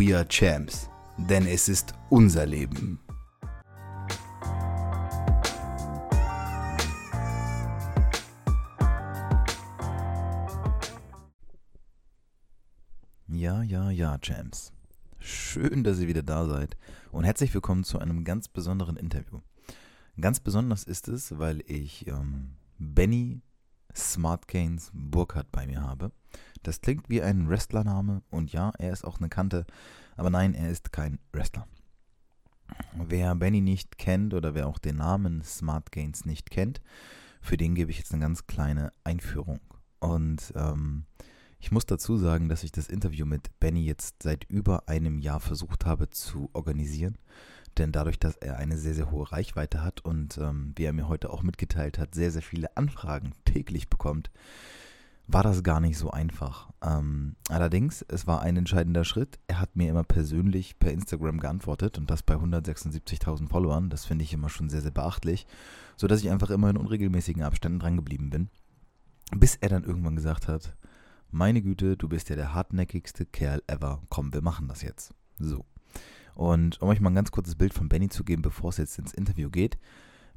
We are Champs, denn es ist unser Leben. Ja, ja, ja, Champs. Schön, dass ihr wieder da seid und herzlich willkommen zu einem ganz besonderen Interview. Ganz besonders ist es, weil ich ähm, Benny Smartgains Burkhardt bei mir habe. Das klingt wie ein Wrestlername und ja, er ist auch eine Kante, aber nein, er ist kein Wrestler. Wer Benny nicht kennt oder wer auch den Namen Smartgains nicht kennt, für den gebe ich jetzt eine ganz kleine Einführung. Und ähm, ich muss dazu sagen, dass ich das Interview mit Benny jetzt seit über einem Jahr versucht habe zu organisieren denn dadurch, dass er eine sehr, sehr hohe Reichweite hat und ähm, wie er mir heute auch mitgeteilt hat, sehr, sehr viele Anfragen täglich bekommt, war das gar nicht so einfach. Ähm, allerdings, es war ein entscheidender Schritt. Er hat mir immer persönlich per Instagram geantwortet und das bei 176.000 Followern. Das finde ich immer schon sehr, sehr beachtlich, sodass ich einfach immer in unregelmäßigen Abständen dran geblieben bin. Bis er dann irgendwann gesagt hat, meine Güte, du bist ja der hartnäckigste Kerl ever. Komm, wir machen das jetzt. So. Und um euch mal ein ganz kurzes Bild von Benny zu geben, bevor es jetzt ins Interview geht.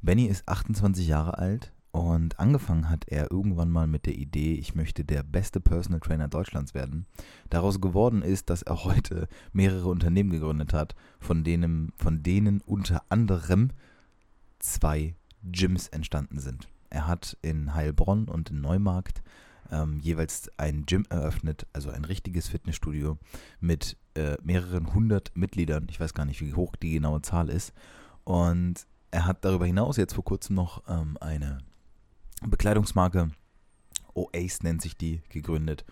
Benny ist 28 Jahre alt und angefangen hat er irgendwann mal mit der Idee, ich möchte der beste Personal Trainer Deutschlands werden. Daraus geworden ist, dass er heute mehrere Unternehmen gegründet hat, von denen, von denen unter anderem zwei Gyms entstanden sind. Er hat in Heilbronn und in Neumarkt ähm, jeweils ein Gym eröffnet, also ein richtiges Fitnessstudio mit äh, mehreren hundert Mitgliedern. Ich weiß gar nicht, wie hoch die genaue Zahl ist. Und er hat darüber hinaus jetzt vor kurzem noch ähm, eine Bekleidungsmarke, Oace nennt sich die, gegründet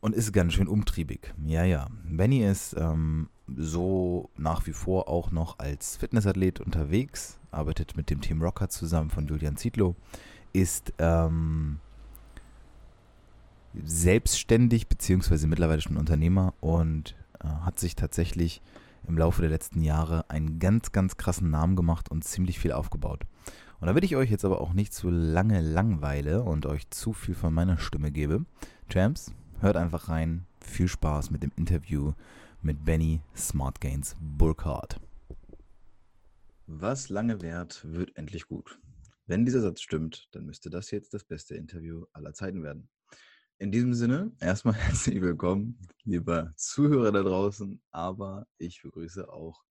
und ist ganz schön umtriebig. Ja, ja. Benny ist ähm, so nach wie vor auch noch als Fitnessathlet unterwegs, arbeitet mit dem Team Rocker zusammen von Julian Zietlow, ist ähm, selbstständig beziehungsweise mittlerweile schon Unternehmer und äh, hat sich tatsächlich im Laufe der letzten Jahre einen ganz, ganz krassen Namen gemacht und ziemlich viel aufgebaut. Und da will ich euch jetzt aber auch nicht zu lange langweile und euch zu viel von meiner Stimme gebe. Champs, hört einfach rein. Viel Spaß mit dem Interview mit Benny Smartgains Burkhardt. Was lange währt, wird endlich gut. Wenn dieser Satz stimmt, dann müsste das jetzt das beste Interview aller Zeiten werden. In diesem Sinne, erstmal herzlich willkommen, lieber Zuhörer da draußen, aber ich begrüße auch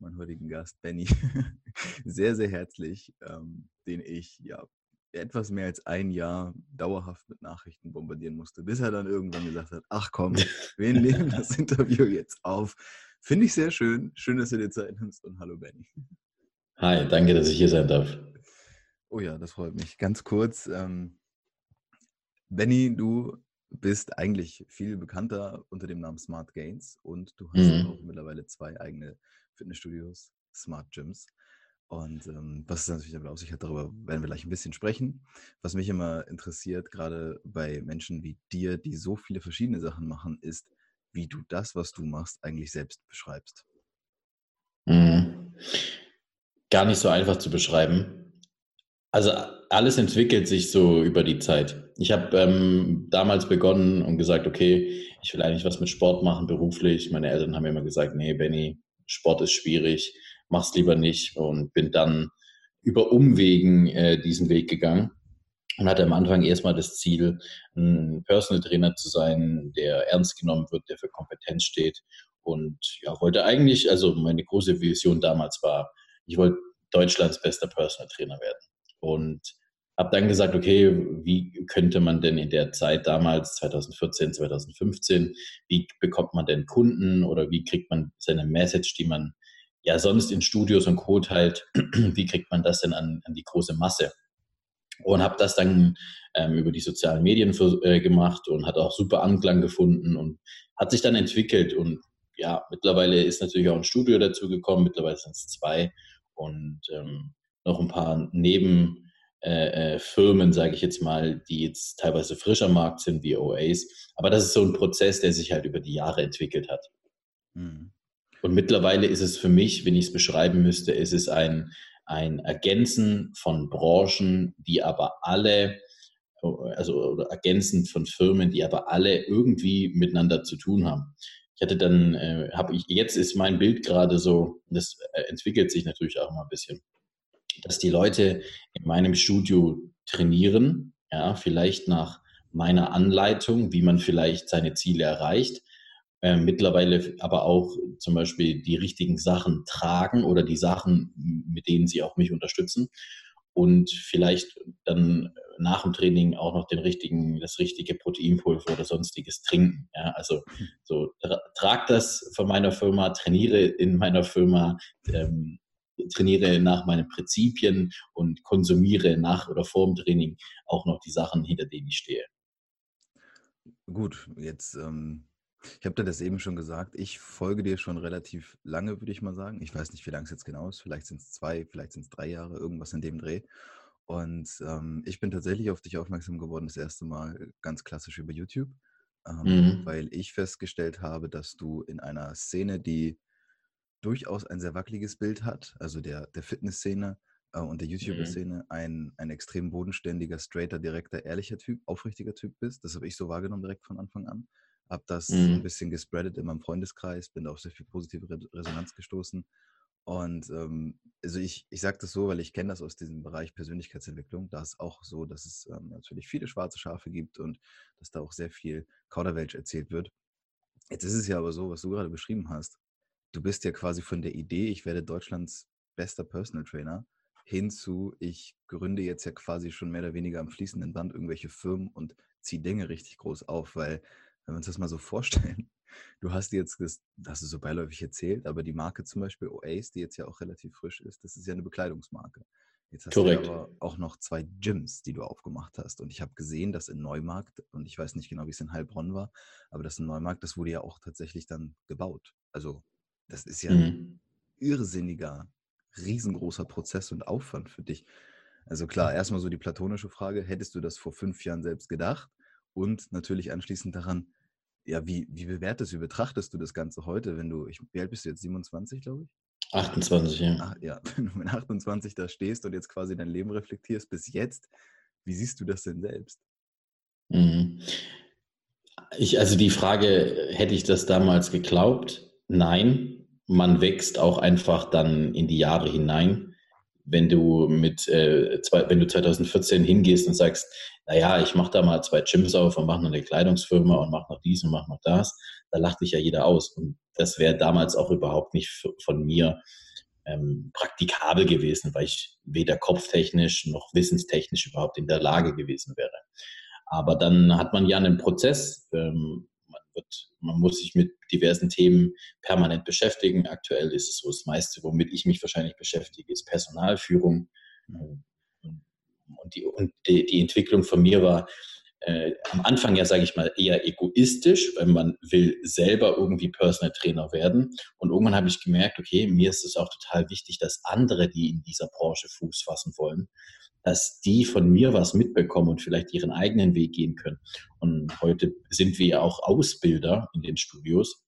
meinen heutigen Gast, Benny, sehr, sehr herzlich, ähm, den ich ja etwas mehr als ein Jahr dauerhaft mit Nachrichten bombardieren musste, bis er dann irgendwann gesagt hat, ach komm, wir nehmen das Interview jetzt auf. Finde ich sehr schön. Schön, dass du dir Zeit nimmst und hallo Benny. Hi, danke, dass ich hier sein darf. Oh ja, das freut mich. Ganz kurz, ähm, Benny, du bist eigentlich viel bekannter unter dem Namen Smart Gains und du hast mhm. auch mittlerweile zwei eigene Fitnessstudios, Smart Gyms. Und ähm, was es natürlich damit auf sich hat, darüber werden wir gleich ein bisschen sprechen. Was mich immer interessiert, gerade bei Menschen wie dir, die so viele verschiedene Sachen machen, ist, wie du das, was du machst, eigentlich selbst beschreibst. Mhm. Gar nicht so einfach zu beschreiben. Also alles entwickelt sich so über die Zeit. Ich habe ähm, damals begonnen und gesagt, okay, ich will eigentlich was mit Sport machen, beruflich. Meine Eltern haben mir immer gesagt, nee, Benny, Sport ist schwierig, mach's lieber nicht. Und bin dann über Umwegen äh, diesen Weg gegangen und hatte am Anfang erstmal das Ziel, ein Personal Trainer zu sein, der ernst genommen wird, der für Kompetenz steht und ja, wollte eigentlich, also meine große Vision damals war, ich wollte Deutschlands bester Personal Trainer werden. Und habe dann gesagt, okay, wie könnte man denn in der Zeit damals, 2014, 2015, wie bekommt man denn Kunden oder wie kriegt man seine Message, die man ja sonst in Studios und Co. teilt, wie kriegt man das denn an, an die große Masse? Und habe das dann ähm, über die sozialen Medien für, äh, gemacht und hat auch super Anklang gefunden und hat sich dann entwickelt. Und ja, mittlerweile ist natürlich auch ein Studio dazu gekommen, mittlerweile sind es zwei und ähm, noch ein paar Neben- äh, äh, Firmen, sage ich jetzt mal, die jetzt teilweise frisch am Markt sind, wie OAs. Aber das ist so ein Prozess, der sich halt über die Jahre entwickelt hat. Mhm. Und mittlerweile ist es für mich, wenn ich es beschreiben müsste, ist es ein, ein Ergänzen von Branchen, die aber alle, also ergänzend von Firmen, die aber alle irgendwie miteinander zu tun haben. Ich hatte dann, äh, habe ich, jetzt ist mein Bild gerade so, das äh, entwickelt sich natürlich auch mal ein bisschen dass die Leute in meinem Studio trainieren, ja, vielleicht nach meiner Anleitung, wie man vielleicht seine Ziele erreicht, äh, mittlerweile aber auch zum Beispiel die richtigen Sachen tragen oder die Sachen, mit denen sie auch mich unterstützen und vielleicht dann nach dem Training auch noch den richtigen, das richtige Proteinpulver oder sonstiges trinken. Ja, also so tra trag das von meiner Firma, trainiere in meiner Firma, ähm, trainiere nach meinen Prinzipien und konsumiere nach oder vor dem Training auch noch die Sachen, hinter denen ich stehe. Gut, jetzt, ähm, ich habe dir das eben schon gesagt, ich folge dir schon relativ lange, würde ich mal sagen. Ich weiß nicht, wie lange es jetzt genau ist, vielleicht sind es zwei, vielleicht sind es drei Jahre, irgendwas in dem Dreh. Und ähm, ich bin tatsächlich auf dich aufmerksam geworden, das erste Mal ganz klassisch über YouTube, ähm, mhm. weil ich festgestellt habe, dass du in einer Szene, die durchaus ein sehr wackeliges Bild hat, also der, der Fitnessszene äh, und der mhm. YouTuber-Szene, ein, ein extrem bodenständiger, straighter, direkter, ehrlicher Typ, aufrichtiger Typ bist. Das habe ich so wahrgenommen direkt von Anfang an. Habe das mhm. ein bisschen gespreadet in meinem Freundeskreis, bin da auf sehr viel positive Resonanz gestoßen. Und ähm, also ich, ich sage das so, weil ich kenne das aus diesem Bereich Persönlichkeitsentwicklung. Da ist auch so, dass es ähm, natürlich viele schwarze Schafe gibt und dass da auch sehr viel Kauderwelsch erzählt wird. Jetzt ist es ja aber so, was du gerade beschrieben hast du bist ja quasi von der Idee, ich werde Deutschlands bester Personal Trainer, hinzu, ich gründe jetzt ja quasi schon mehr oder weniger am fließenden Band irgendwelche Firmen und ziehe Dinge richtig groß auf, weil, wenn wir uns das mal so vorstellen, du hast jetzt, das, das ist so beiläufig erzählt, aber die Marke zum Beispiel Oace, die jetzt ja auch relativ frisch ist, das ist ja eine Bekleidungsmarke. Jetzt hast Korrekt. du aber auch noch zwei Gyms, die du aufgemacht hast. Und ich habe gesehen, dass in Neumarkt, und ich weiß nicht genau, wie es in Heilbronn war, aber das in Neumarkt, das wurde ja auch tatsächlich dann gebaut. Also das ist ja mhm. ein irrsinniger, riesengroßer Prozess und Aufwand für dich. Also klar, erstmal so die platonische Frage, hättest du das vor fünf Jahren selbst gedacht? Und natürlich anschließend daran, ja, wie, wie bewertest, wie betrachtest du das Ganze heute, wenn du, ich, wie alt bist du jetzt, 27, glaube ich? 28, ja. Ach, ja, wenn du mit 28 da stehst und jetzt quasi dein Leben reflektierst bis jetzt, wie siehst du das denn selbst? Mhm. Ich, also die Frage, hätte ich das damals geglaubt? Nein, man wächst auch einfach dann in die Jahre hinein. Wenn du mit, äh, zwei, wenn du 2014 hingehst und sagst, naja, ich mache da mal zwei Gyms auf und mache noch eine Kleidungsfirma und mache noch dies und mache noch das, da lacht dich ja jeder aus. Und das wäre damals auch überhaupt nicht von mir ähm, praktikabel gewesen, weil ich weder kopftechnisch noch wissenstechnisch überhaupt in der Lage gewesen wäre. Aber dann hat man ja einen Prozess, ähm, wird, man muss sich mit diversen Themen permanent beschäftigen. Aktuell ist es so, das meiste, womit ich mich wahrscheinlich beschäftige, ist Personalführung. Und, die, und die, die Entwicklung von mir war äh, am Anfang ja, sage ich mal, eher egoistisch, weil man will selber irgendwie Personal Trainer werden. Und irgendwann habe ich gemerkt, okay, mir ist es auch total wichtig, dass andere, die in dieser Branche Fuß fassen wollen, dass die von mir was mitbekommen und vielleicht ihren eigenen Weg gehen können. Und heute sind wir ja auch Ausbilder in den Studios.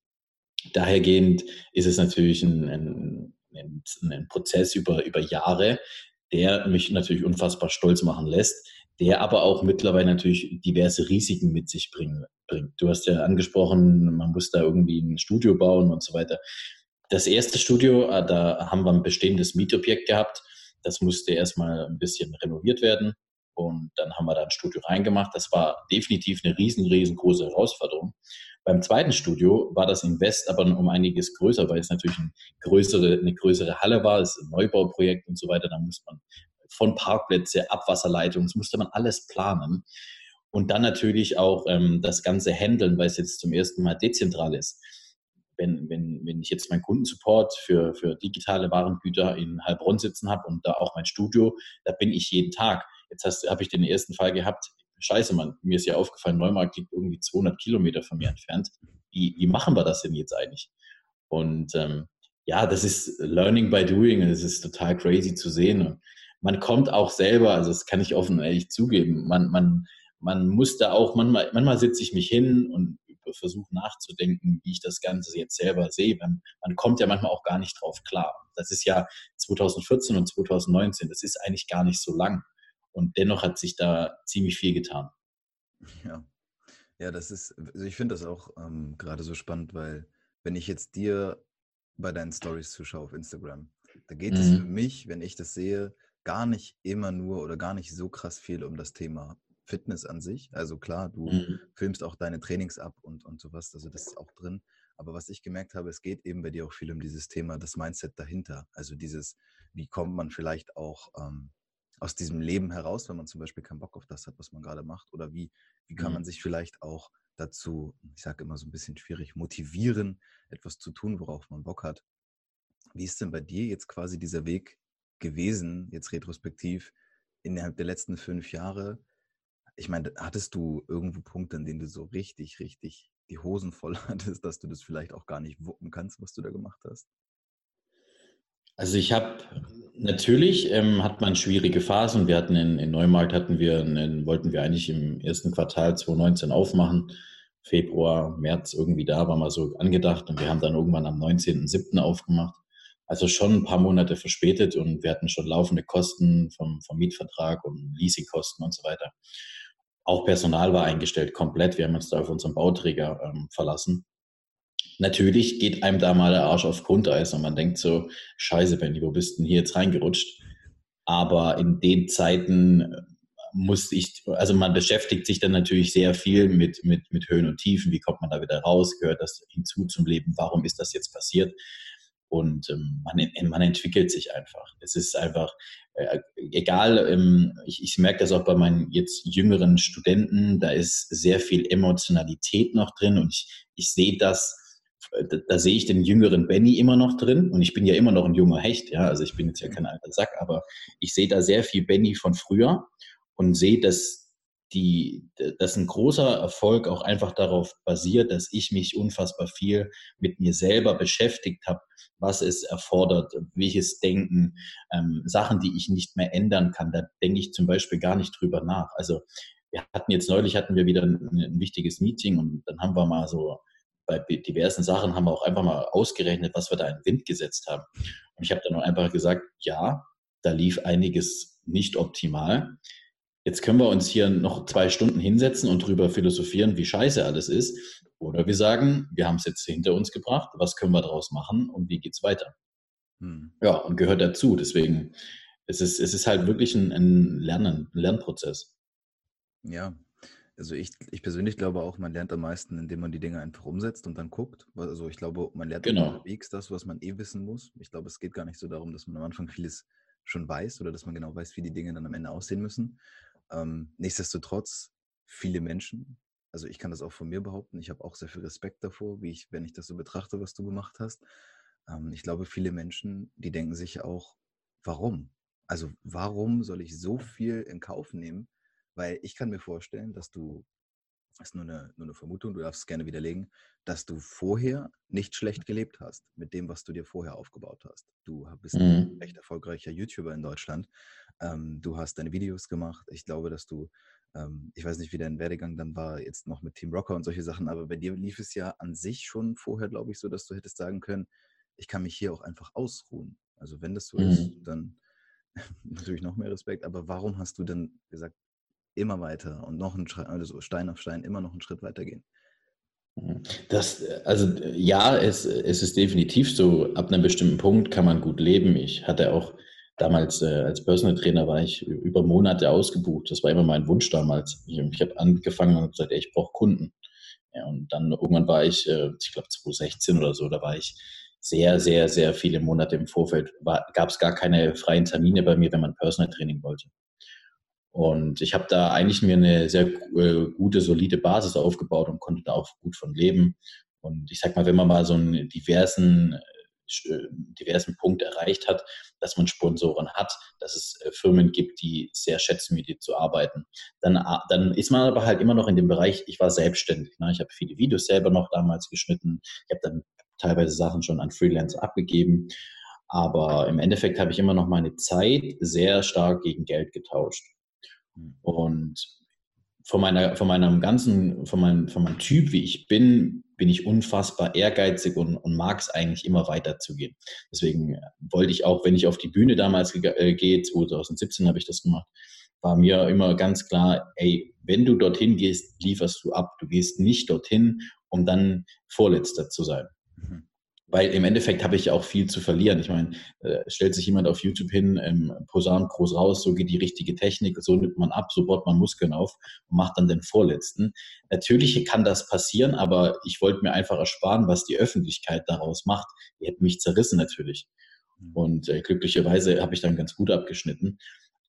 Dahergehend ist es natürlich ein, ein, ein, ein Prozess über, über Jahre, der mich natürlich unfassbar stolz machen lässt, der aber auch mittlerweile natürlich diverse Risiken mit sich bringt. Du hast ja angesprochen, man muss da irgendwie ein Studio bauen und so weiter. Das erste Studio, äh, da haben wir ein bestehendes Mietobjekt gehabt das musste erstmal ein bisschen renoviert werden. Und dann haben wir da ein Studio reingemacht. Das war definitiv eine riesen, riesengroße Herausforderung. Beim zweiten Studio war das Invest aber um einiges größer, weil es natürlich eine größere, eine größere Halle war, es ist ein Neubauprojekt und so weiter. Da muss man von Parkplätze, Abwasserleitungen, das musste man alles planen. Und dann natürlich auch ähm, das ganze Handeln, weil es jetzt zum ersten Mal dezentral ist. Wenn, wenn, wenn ich jetzt meinen Kundensupport für, für digitale Warengüter in Heilbronn sitzen habe und da auch mein Studio, da bin ich jeden Tag. Jetzt habe ich den ersten Fall gehabt, scheiße, Mann, mir ist ja aufgefallen, Neumarkt liegt irgendwie 200 Kilometer von mir entfernt. Wie, wie machen wir das denn jetzt eigentlich? Und ähm, ja, das ist Learning by Doing und es ist total crazy zu sehen. Und man kommt auch selber, also das kann ich offen und ehrlich zugeben, man, man, man muss da auch, manchmal, manchmal sitze ich mich hin und versuche nachzudenken, wie ich das Ganze jetzt selber sehe. Man, man kommt ja manchmal auch gar nicht drauf klar. Das ist ja 2014 und 2019, das ist eigentlich gar nicht so lang. Und dennoch hat sich da ziemlich viel getan. Ja, ja das ist, also ich finde das auch ähm, gerade so spannend, weil wenn ich jetzt dir bei deinen Stories zuschaue auf Instagram, da geht mhm. es für mich, wenn ich das sehe, gar nicht immer nur oder gar nicht so krass viel um das Thema Fitness an sich. Also klar, du mhm. filmst auch deine Trainings ab und, und sowas, also das ist auch drin. Aber was ich gemerkt habe, es geht eben bei dir auch viel um dieses Thema, das Mindset dahinter. Also dieses, wie kommt man vielleicht auch ähm, aus diesem Leben heraus, wenn man zum Beispiel keinen Bock auf das hat, was man gerade macht? Oder wie, wie kann mhm. man sich vielleicht auch dazu, ich sage immer so ein bisschen schwierig, motivieren, etwas zu tun, worauf man Bock hat? Wie ist denn bei dir jetzt quasi dieser Weg gewesen, jetzt retrospektiv, innerhalb der letzten fünf Jahre? Ich meine, hattest du irgendwo Punkte, an denen du so richtig, richtig die Hosen voll hattest, dass du das vielleicht auch gar nicht wuppen kannst, was du da gemacht hast? Also ich habe natürlich ähm, hat man schwierige Phasen. Wir hatten in, in Neumarkt hatten wir einen, wollten wir eigentlich im ersten Quartal 2019 aufmachen. Februar, März irgendwie da war mal so angedacht und wir haben dann irgendwann am 19.07. aufgemacht. Also schon ein paar Monate verspätet und wir hatten schon laufende Kosten vom, vom Mietvertrag und Leasingkosten und so weiter. Auch Personal war eingestellt komplett. Wir haben uns da auf unseren Bauträger ähm, verlassen. Natürlich geht einem da mal der Arsch auf Grundeis und man denkt so, scheiße, Benny, wo bist denn hier jetzt reingerutscht? Aber in den Zeiten äh, muss ich, also man beschäftigt sich dann natürlich sehr viel mit, mit, mit Höhen und Tiefen. Wie kommt man da wieder raus? Gehört das hinzu zum Leben? Warum ist das jetzt passiert? Und ähm, man, man entwickelt sich einfach. Es ist einfach, äh, egal, ähm, ich, ich merke das auch bei meinen jetzt jüngeren Studenten, da ist sehr viel Emotionalität noch drin und ich, ich sehe das, äh, da, da sehe ich den jüngeren Benny immer noch drin und ich bin ja immer noch ein junger Hecht, ja, also ich bin jetzt ja kein alter Sack, aber ich sehe da sehr viel Benny von früher und sehe, dass die, dass ein großer Erfolg auch einfach darauf basiert, dass ich mich unfassbar viel mit mir selber beschäftigt habe, was es erfordert, welches Denken, ähm, Sachen, die ich nicht mehr ändern kann. Da denke ich zum Beispiel gar nicht drüber nach. Also wir hatten jetzt neulich hatten wir wieder ein, ein wichtiges Meeting und dann haben wir mal so bei diversen Sachen haben wir auch einfach mal ausgerechnet, was wir da in den Wind gesetzt haben. Und ich habe dann auch einfach gesagt, ja, da lief einiges nicht optimal jetzt können wir uns hier noch zwei Stunden hinsetzen und drüber philosophieren, wie scheiße alles ist. Oder wir sagen, wir haben es jetzt hinter uns gebracht, was können wir daraus machen und wie geht es weiter? Hm. Ja, und gehört dazu. Deswegen, es ist, es ist halt wirklich ein, ein Lernen, ein Lernprozess. Ja, also ich, ich persönlich glaube auch, man lernt am meisten, indem man die Dinge einfach umsetzt und dann guckt. Also ich glaube, man lernt genau. unterwegs das, was man eh wissen muss. Ich glaube, es geht gar nicht so darum, dass man am Anfang vieles schon weiß oder dass man genau weiß, wie die Dinge dann am Ende aussehen müssen, ähm, nichtsdestotrotz, viele Menschen, also ich kann das auch von mir behaupten, ich habe auch sehr viel Respekt davor, wie ich, wenn ich das so betrachte, was du gemacht hast. Ähm, ich glaube, viele Menschen, die denken sich auch, warum? Also warum soll ich so viel in Kauf nehmen? Weil ich kann mir vorstellen, dass du ist nur eine, nur eine Vermutung, du darfst es gerne widerlegen, dass du vorher nicht schlecht gelebt hast mit dem, was du dir vorher aufgebaut hast. Du bist mhm. ein recht erfolgreicher YouTuber in Deutschland. Ähm, du hast deine Videos gemacht. Ich glaube, dass du, ähm, ich weiß nicht, wie dein Werdegang dann war, jetzt noch mit Team Rocker und solche Sachen, aber bei dir lief es ja an sich schon vorher, glaube ich, so, dass du hättest sagen können, ich kann mich hier auch einfach ausruhen. Also wenn das so mhm. ist, dann natürlich noch mehr Respekt. Aber warum hast du dann gesagt, immer weiter und noch ein Schritt, also Stein auf Stein immer noch einen Schritt weiter gehen. Mhm. Das, also ja, es, es ist definitiv so, ab einem bestimmten Punkt kann man gut leben. Ich hatte auch damals äh, als Personal Trainer war ich über Monate ausgebucht. Das war immer mein Wunsch damals. Ich, ich habe angefangen und gesagt, ey, ich brauche Kunden. Ja, und dann irgendwann war ich, äh, ich glaube 2016 oder so, da war ich sehr, sehr, sehr viele Monate im Vorfeld. Gab es gar keine freien Termine bei mir, wenn man Personal Training wollte. Und ich habe da eigentlich mir eine sehr äh, gute, solide Basis aufgebaut und konnte da auch gut von leben. Und ich sag mal, wenn man mal so einen diversen äh, diversen Punkt erreicht hat, dass man Sponsoren hat, dass es äh, Firmen gibt, die sehr schätzen, mit dir zu arbeiten. Dann, dann ist man aber halt immer noch in dem Bereich, ich war selbstständig. Ne? Ich habe viele Videos selber noch damals geschnitten. Ich habe dann teilweise Sachen schon an Freelancer abgegeben. Aber im Endeffekt habe ich immer noch meine Zeit sehr stark gegen Geld getauscht. Und von meiner, von meinem ganzen, von meinem, von meinem Typ, wie ich bin, bin ich unfassbar ehrgeizig und, und mag es eigentlich immer weiterzugehen. Deswegen wollte ich auch, wenn ich auf die Bühne damals äh, gehe, 2017 habe ich das gemacht, war mir immer ganz klar, ey, wenn du dorthin gehst, lieferst du ab. Du gehst nicht dorthin, um dann Vorletzter zu sein. Mhm weil im Endeffekt habe ich ja auch viel zu verlieren. Ich meine, äh, stellt sich jemand auf YouTube hin, ähm, posaunt groß raus, so geht die richtige Technik, so nimmt man ab, so baut man Muskeln auf und macht dann den Vorletzten. Natürlich kann das passieren, aber ich wollte mir einfach ersparen, was die Öffentlichkeit daraus macht. Die hätten mich zerrissen natürlich. Mhm. Und äh, glücklicherweise habe ich dann ganz gut abgeschnitten.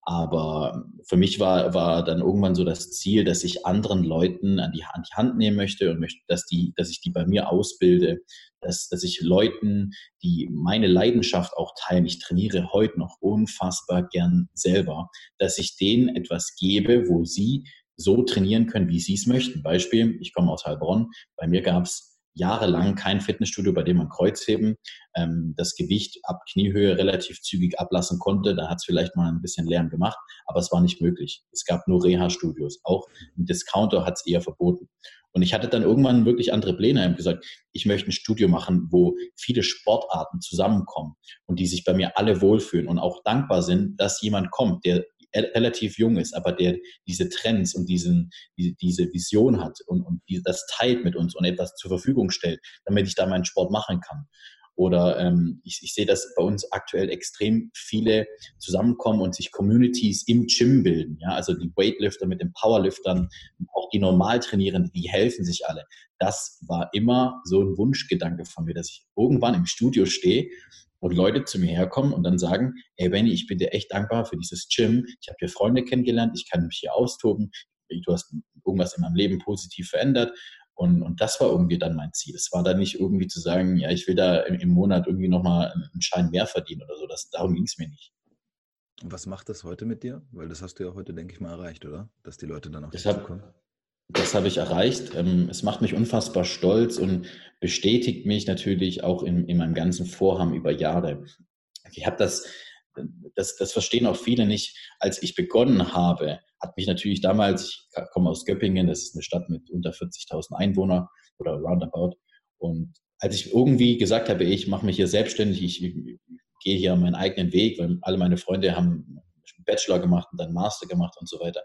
Aber für mich war, war dann irgendwann so das Ziel, dass ich anderen Leuten an die, an die Hand nehmen möchte und möchte, dass, die, dass ich die bei mir ausbilde, dass, dass ich Leuten, die meine Leidenschaft auch teilen, ich trainiere heute noch unfassbar gern selber, dass ich denen etwas gebe, wo sie so trainieren können, wie sie es möchten. Beispiel, ich komme aus Heilbronn, bei mir gab es jahrelang kein Fitnessstudio, bei dem man Kreuzheben ähm, das Gewicht ab Kniehöhe relativ zügig ablassen konnte. Da hat es vielleicht mal ein bisschen Lärm gemacht, aber es war nicht möglich. Es gab nur Reha-Studios. Auch ein Discounter hat es eher verboten. Und ich hatte dann irgendwann wirklich andere Pläne. Ich habe gesagt, ich möchte ein Studio machen, wo viele Sportarten zusammenkommen und die sich bei mir alle wohlfühlen und auch dankbar sind, dass jemand kommt, der relativ jung ist, aber der diese Trends und diesen, die, diese Vision hat und, und das teilt mit uns und etwas zur Verfügung stellt, damit ich da meinen Sport machen kann. Oder ähm, ich, ich sehe, dass bei uns aktuell extrem viele zusammenkommen und sich Communities im Gym bilden. Ja? Also die Weightlifter mit den Powerliftern, auch die Normaltrainierenden, die helfen sich alle. Das war immer so ein Wunschgedanke von mir, dass ich irgendwann im Studio stehe und Leute zu mir herkommen und dann sagen, hey Benny, ich bin dir echt dankbar für dieses Gym. Ich habe hier Freunde kennengelernt, ich kann mich hier austoben. Du hast irgendwas in meinem Leben positiv verändert. Und, und das war irgendwie dann mein Ziel. Es war dann nicht irgendwie zu sagen, ja, ich will da im, im Monat irgendwie nochmal einen Schein mehr verdienen oder so. Das, darum ging es mir nicht. Und was macht das heute mit dir? Weil das hast du ja heute, denke ich mal, erreicht, oder? Dass die Leute dann auch das hab, kommen. Das habe ich erreicht. Ähm, es macht mich unfassbar stolz und bestätigt mich natürlich auch in, in meinem ganzen Vorhaben über Jahre. Ich habe das, das, das verstehen auch viele nicht. Als ich begonnen habe, hat mich natürlich damals, ich komme aus Göppingen, das ist eine Stadt mit unter 40.000 Einwohnern oder roundabout. Und als ich irgendwie gesagt habe, ich mache mich hier selbstständig, ich, ich gehe hier meinen eigenen Weg, weil alle meine Freunde haben Bachelor gemacht und dann Master gemacht und so weiter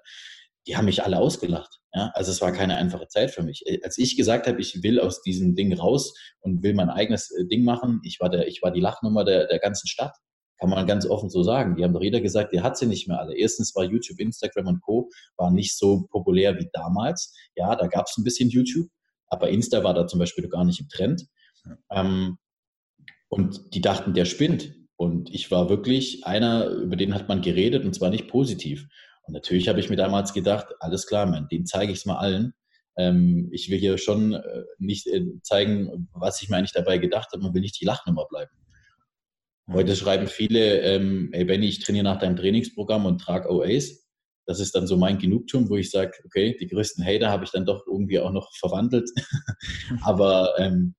die haben mich alle ausgelacht. Ja? Also es war keine einfache Zeit für mich. Äh, als ich gesagt habe, ich will aus diesem Ding raus und will mein eigenes äh, Ding machen, ich war, der, ich war die Lachnummer der, der ganzen Stadt. Kann man ganz offen so sagen. Die haben doch jeder gesagt, der hat sie nicht mehr alle. Erstens war YouTube, Instagram und Co. war nicht so populär wie damals. Ja, da gab es ein bisschen YouTube, aber Insta war da zum Beispiel gar nicht im Trend. Ähm, und die dachten, der spinnt. Und ich war wirklich einer, über den hat man geredet und zwar nicht positiv. Und natürlich habe ich mir damals gedacht, alles klar, man, den zeige ich es mal allen. Ähm, ich will hier schon äh, nicht äh, zeigen, was ich mir eigentlich dabei gedacht habe. Man will nicht die Lachnummer bleiben. Heute schreiben viele, ähm, ey Benny, ich trainiere nach deinem Trainingsprogramm und trage OAs. Das ist dann so mein Genugtuung, wo ich sage, okay, die größten Hater habe ich dann doch irgendwie auch noch verwandelt. Aber ähm,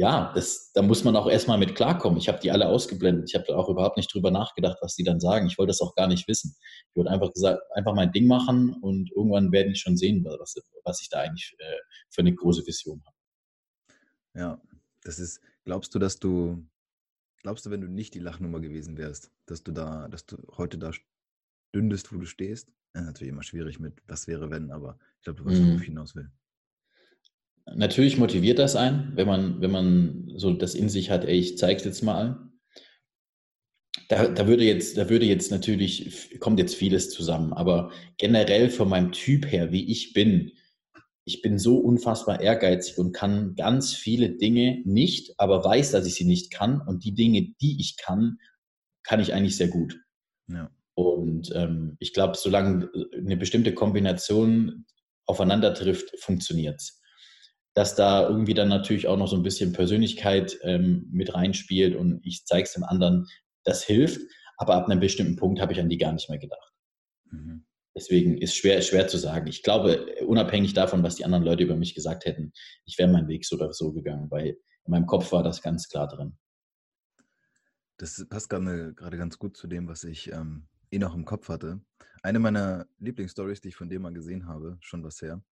ja, das, da muss man auch erstmal mit klarkommen. Ich habe die alle ausgeblendet. Ich habe da auch überhaupt nicht drüber nachgedacht, was die dann sagen. Ich wollte das auch gar nicht wissen. Ich wollte einfach gesagt, einfach mein Ding machen und irgendwann werde ich schon sehen, was, was ich da eigentlich äh, für eine große Vision habe. Ja, das ist, glaubst du, dass du, glaubst du, wenn du nicht die Lachnummer gewesen wärst, dass du da, dass du heute da stündest, wo du stehst? Ja, natürlich immer schwierig mit, was wäre, wenn, aber ich glaube, du weißt, mhm. wo ich hinaus will. Natürlich motiviert das einen, wenn man, wenn man so das in sich hat, ey, ich zeig's jetzt mal. Da, da, würde jetzt, da würde jetzt natürlich, kommt jetzt vieles zusammen, aber generell von meinem Typ her, wie ich bin, ich bin so unfassbar ehrgeizig und kann ganz viele Dinge nicht, aber weiß, dass ich sie nicht kann. Und die Dinge, die ich kann, kann ich eigentlich sehr gut. Ja. Und ähm, ich glaube, solange eine bestimmte Kombination aufeinander trifft, funktioniert es. Dass da irgendwie dann natürlich auch noch so ein bisschen Persönlichkeit ähm, mit reinspielt und ich zeige es dem anderen, das hilft. Aber ab einem bestimmten Punkt habe ich an die gar nicht mehr gedacht. Mhm. Deswegen ist schwer, schwer zu sagen. Ich glaube, unabhängig davon, was die anderen Leute über mich gesagt hätten, ich wäre meinen Weg so oder so gegangen, weil in meinem Kopf war das ganz klar drin. Das passt gerade, ganz gut zu dem, was ich ähm, eh noch im Kopf hatte. Eine meiner Lieblingsstories, die ich von dir mal gesehen habe, schon was her,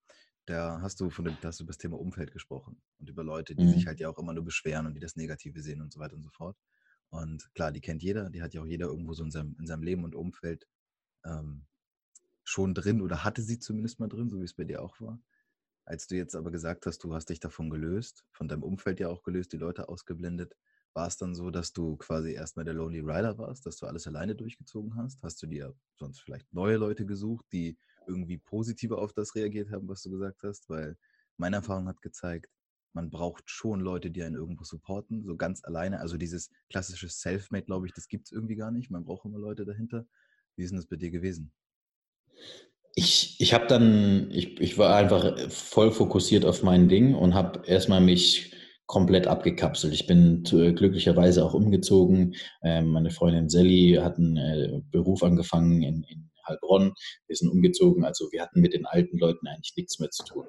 da hast du von dem, da hast du über das Thema Umfeld gesprochen und über Leute, die mhm. sich halt ja auch immer nur beschweren und die das Negative sehen und so weiter und so fort. Und klar, die kennt jeder, die hat ja auch jeder irgendwo so in seinem, in seinem Leben und Umfeld ähm, schon drin oder hatte sie zumindest mal drin, so wie es bei dir auch war. Als du jetzt aber gesagt hast, du hast dich davon gelöst, von deinem Umfeld ja auch gelöst, die Leute ausgeblendet, war es dann so, dass du quasi erstmal der Lonely Rider warst, dass du alles alleine durchgezogen hast? Hast du dir sonst vielleicht neue Leute gesucht, die irgendwie positiver auf das reagiert haben, was du gesagt hast? Weil meine Erfahrung hat gezeigt, man braucht schon Leute, die einen irgendwo supporten, so ganz alleine. Also dieses klassische Selfmade, glaube ich, das gibt es irgendwie gar nicht. Man braucht immer Leute dahinter. Wie ist denn das bei dir gewesen? Ich, ich habe dann, ich, ich war einfach voll fokussiert auf mein Ding und habe erstmal mich komplett abgekapselt. Ich bin zu, glücklicherweise auch umgezogen. Ähm, meine Freundin Sally hat einen äh, Beruf angefangen in, in Heilbronn. Wir sind umgezogen. Also wir hatten mit den alten Leuten eigentlich nichts mehr zu tun.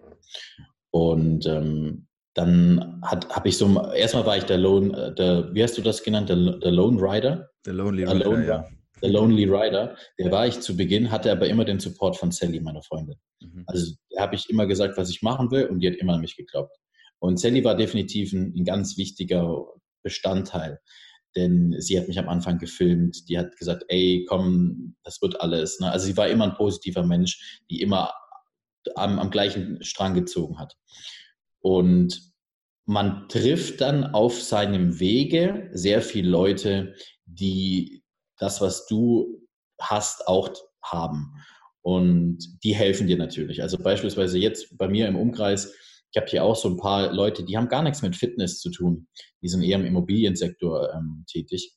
Und ähm, dann habe ich so, erstmal war ich der Lone, äh, der, wie hast du das genannt, der, der Lone Rider? Der Lonely Rider, Lone, ja. Der Lonely Rider, der war ich zu Beginn, hatte aber immer den Support von Sally, meiner Freundin. Mhm. Also habe ich immer gesagt, was ich machen will und die hat immer an mich geglaubt. Und Sally war definitiv ein, ein ganz wichtiger Bestandteil, denn sie hat mich am Anfang gefilmt, die hat gesagt, ey, komm, das wird alles. Ne? Also sie war immer ein positiver Mensch, die immer am, am gleichen Strang gezogen hat. Und man trifft dann auf seinem Wege sehr viele Leute, die das, was du hast, auch haben. Und die helfen dir natürlich. Also beispielsweise jetzt bei mir im Umkreis, ich habe hier auch so ein paar Leute, die haben gar nichts mit Fitness zu tun. Die sind eher im Immobiliensektor ähm, tätig.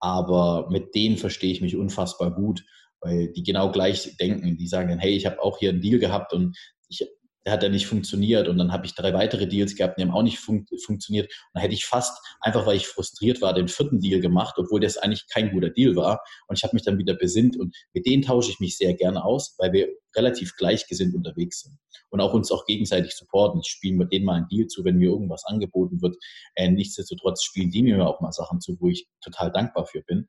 Aber mit denen verstehe ich mich unfassbar gut, weil die genau gleich denken. Die sagen dann, hey, ich habe auch hier einen Deal gehabt und ich der hat ja nicht funktioniert und dann habe ich drei weitere Deals gehabt, die haben auch nicht fun funktioniert. Und dann hätte ich fast, einfach weil ich frustriert war, den vierten Deal gemacht, obwohl das eigentlich kein guter Deal war. Und ich habe mich dann wieder besinnt und mit denen tausche ich mich sehr gerne aus, weil wir relativ gleichgesinnt unterwegs sind und auch uns auch gegenseitig supporten. Ich spiele mit denen mal einen Deal zu, wenn mir irgendwas angeboten wird. Äh, nichtsdestotrotz spielen die mir auch mal Sachen zu, wo ich total dankbar für bin.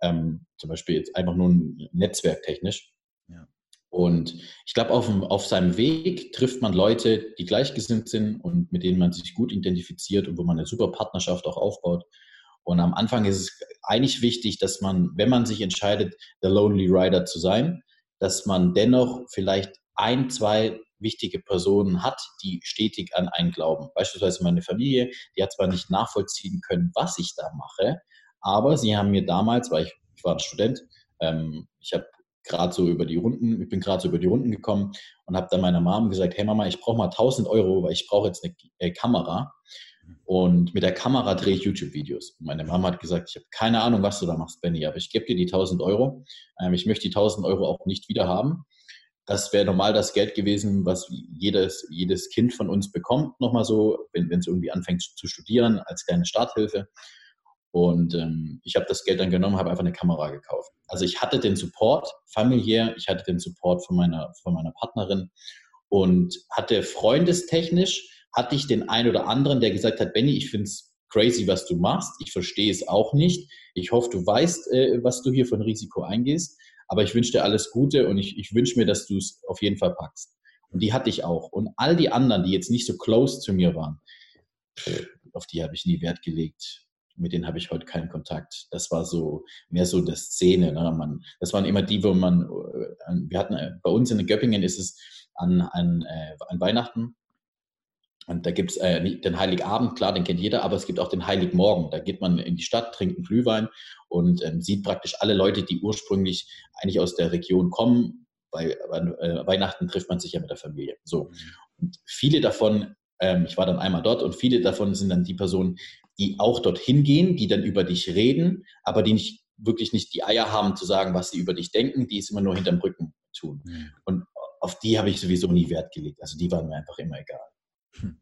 Ähm, zum Beispiel jetzt einfach nur netzwerktechnisch. Und ich glaube, auf, auf seinem Weg trifft man Leute, die gleichgesinnt sind und mit denen man sich gut identifiziert und wo man eine super Partnerschaft auch aufbaut. Und am Anfang ist es eigentlich wichtig, dass man, wenn man sich entscheidet, der Lonely Rider zu sein, dass man dennoch vielleicht ein, zwei wichtige Personen hat, die stetig an einen glauben. Beispielsweise meine Familie, die hat zwar nicht nachvollziehen können, was ich da mache, aber sie haben mir damals, weil ich, ich war ein Student, ähm, ich habe gerade so über die Runden, ich bin gerade so über die Runden gekommen und habe dann meiner Mom gesagt, hey Mama, ich brauche mal 1000 Euro, weil ich brauche jetzt eine äh, Kamera und mit der Kamera drehe ich YouTube-Videos. Meine Mama hat gesagt, ich habe keine Ahnung, was du da machst, Benny, aber ich gebe dir die 1000 Euro. Ähm, ich möchte die 1000 Euro auch nicht wieder haben. Das wäre normal das Geld gewesen, was jedes, jedes Kind von uns bekommt, nochmal so, wenn es irgendwie anfängt zu studieren, als kleine Starthilfe. Und ähm, ich habe das Geld dann genommen, habe einfach eine Kamera gekauft. Also ich hatte den Support familiär, ich hatte den Support von meiner, von meiner Partnerin und hatte freundestechnisch, hatte ich den einen oder anderen, der gesagt hat, Benny, ich finde es crazy, was du machst. Ich verstehe es auch nicht. Ich hoffe, du weißt, äh, was du hier für ein Risiko eingehst. Aber ich wünsche dir alles Gute und ich, ich wünsche mir, dass du es auf jeden Fall packst. Und die hatte ich auch. Und all die anderen, die jetzt nicht so close zu mir waren, auf die habe ich nie Wert gelegt mit denen habe ich heute keinen Kontakt. Das war so mehr so das Szene. Ne? Man, das waren immer die, wo man, äh, wir hatten äh, bei uns in Göppingen ist es an, an, äh, an Weihnachten Und da gibt es äh, den Heiligabend, klar, den kennt jeder, aber es gibt auch den Heiligmorgen. Da geht man in die Stadt, trinkt einen Glühwein und ähm, sieht praktisch alle Leute, die ursprünglich eigentlich aus der Region kommen. Bei äh, Weihnachten trifft man sich ja mit der Familie. So. Mhm. Und viele davon, ähm, ich war dann einmal dort und viele davon sind dann die Personen, die auch dorthin gehen, die dann über dich reden, aber die nicht wirklich nicht die Eier haben zu sagen, was sie über dich denken, die es immer nur hinterm Rücken tun. Mhm. Und auf die habe ich sowieso nie Wert gelegt. Also die waren mir einfach immer egal. Hm.